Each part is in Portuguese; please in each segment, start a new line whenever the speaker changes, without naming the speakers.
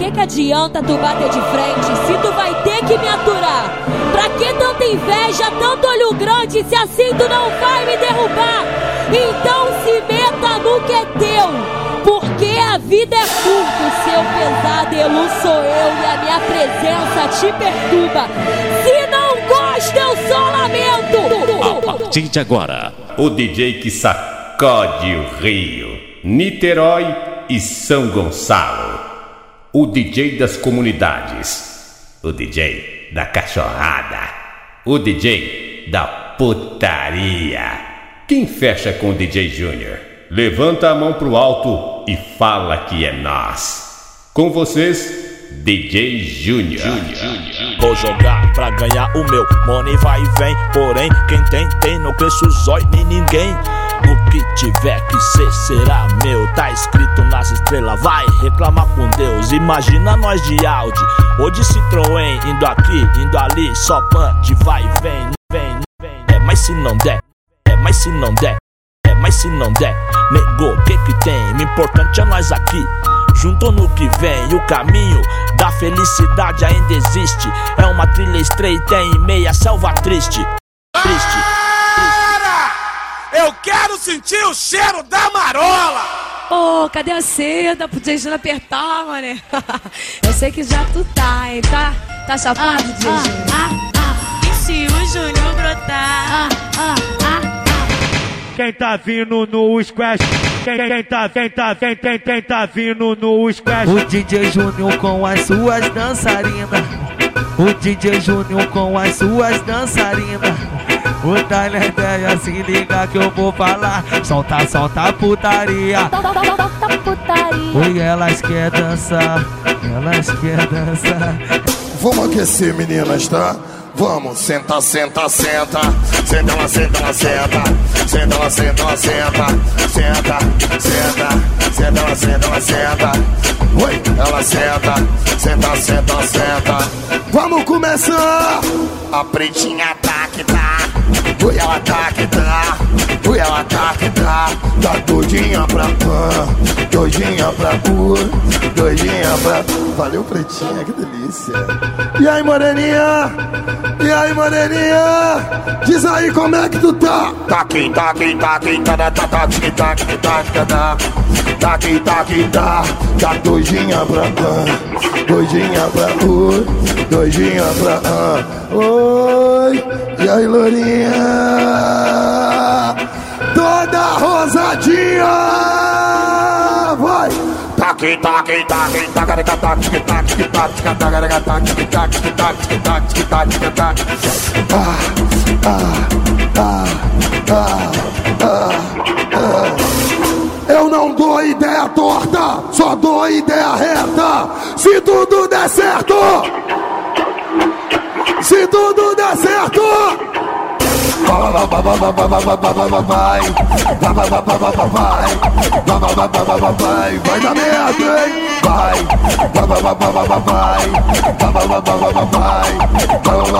que que adianta tu bater de frente se tu vai ter que me aturar? Pra que tanta inveja, tanto olho grande se assim tu não vai me derrubar? Então se meta no que é teu. Porque a vida é curta, seu pesadelo sou eu e a minha presença te perturba. Se não gosta, eu só lamento.
A partir de agora,
o DJ que sacode o Rio, Niterói e São Gonçalo. O DJ das comunidades. O DJ da cachorrada. O DJ da putaria. Quem fecha com o DJ Júnior? Levanta a mão pro alto e fala que é nós. Com vocês, DJ Júnior.
Vou jogar pra ganhar o meu money vai e vem. Porém, quem tem, tem, não cresce o zóio nem ninguém. O que tiver que ser será meu. Tá escrito nas estrelas, vai reclamar com Deus. Imagina nós de Audi ou de Citroën, indo aqui, indo ali, só punch, vai e vem, vem, vem. É, mas se não der, é, mas se não der, é, mas se não der, negou, o que que tem? O importante é nós aqui. Junto no que vem, o caminho da felicidade ainda existe. É uma trilha estreita em meia selva triste. Triste.
Eu quero sentir o cheiro da marola!
Ô, cadê a seda pro DJ Júnior apertar, mané? Eu sei que já tu tá, hein, tá? Tá chapado, DJ Júnior?
E se o Júnior brotar?
Quem tá vindo no squash? Quem, quem tá, quem tá, quem, quem, quem tá vindo no squash?
O DJ Júnior com as suas dançarinas. O DJ Júnior com as suas dançarinas. O ideia se liga que eu vou falar. Solta, solta putaria. Oi, elas quer dançar. Elas quer dançar.
Vamos aquecer, meninas, tá? Vamos, senta, senta, senta. Senta, ela senta, ela senta. Senta, ela senta, ela senta. Senta, senta. Senta, ela senta, ela senta. Oi, ela senta. Senta, senta, senta. Vamos começar! A pretinha tá que tá. Oi, ela tá que tá. Oi, ela tá que tá. Tá doidinha pra cá. Doidinha pra cu. Doidinha pra. Valeu, pretinha, que delícia. E aí, moreninha? E aí, maneirinha? Diz aí como é que tu tá? Tá taqui, tá tada, tá taqui, tá tada. tá tá tá. Tá doidinha pra tá tá pra tá tá pra ah. Oi. E aí, lourinha? Toda rosadinha. Eu não dou ideia torta, só dou ideia reta. Se tudo der certo, se tudo vai, vai na merda, hein? Vai, vai,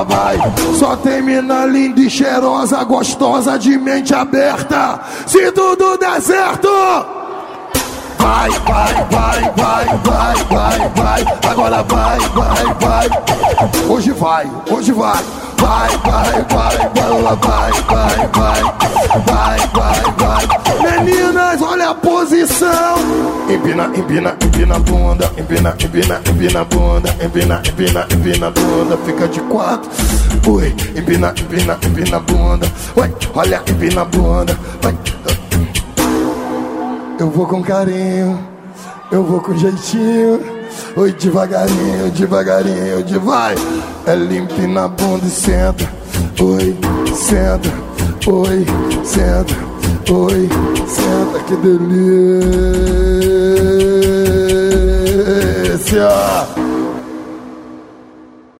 vai, Só tem mina linda e cheirosa, gostosa, de mente aberta. Se tudo der certo. Vai, vai, vai, vai, vai, vai, vai. Agora vai, vai, vai. Hoje vai, hoje vai. Vai, vai, vai, vai, vai, vai, vai. Vai, vai, vai. Meninas, olha a posição. Empina, empina, empina a bunda. Empina, empina, empina a bunda. Empina, empina, empina a bunda. Fica de quatro. Ui, empina, empina, empina a bunda. Ui, olha, empina a bunda. Vai. Eu vou com carinho, eu vou com jeitinho. Oi, devagarinho, devagarinho, de vai. É limpe na bunda e senta. Oi, senta. Oi, senta. Oi, senta, que delícia.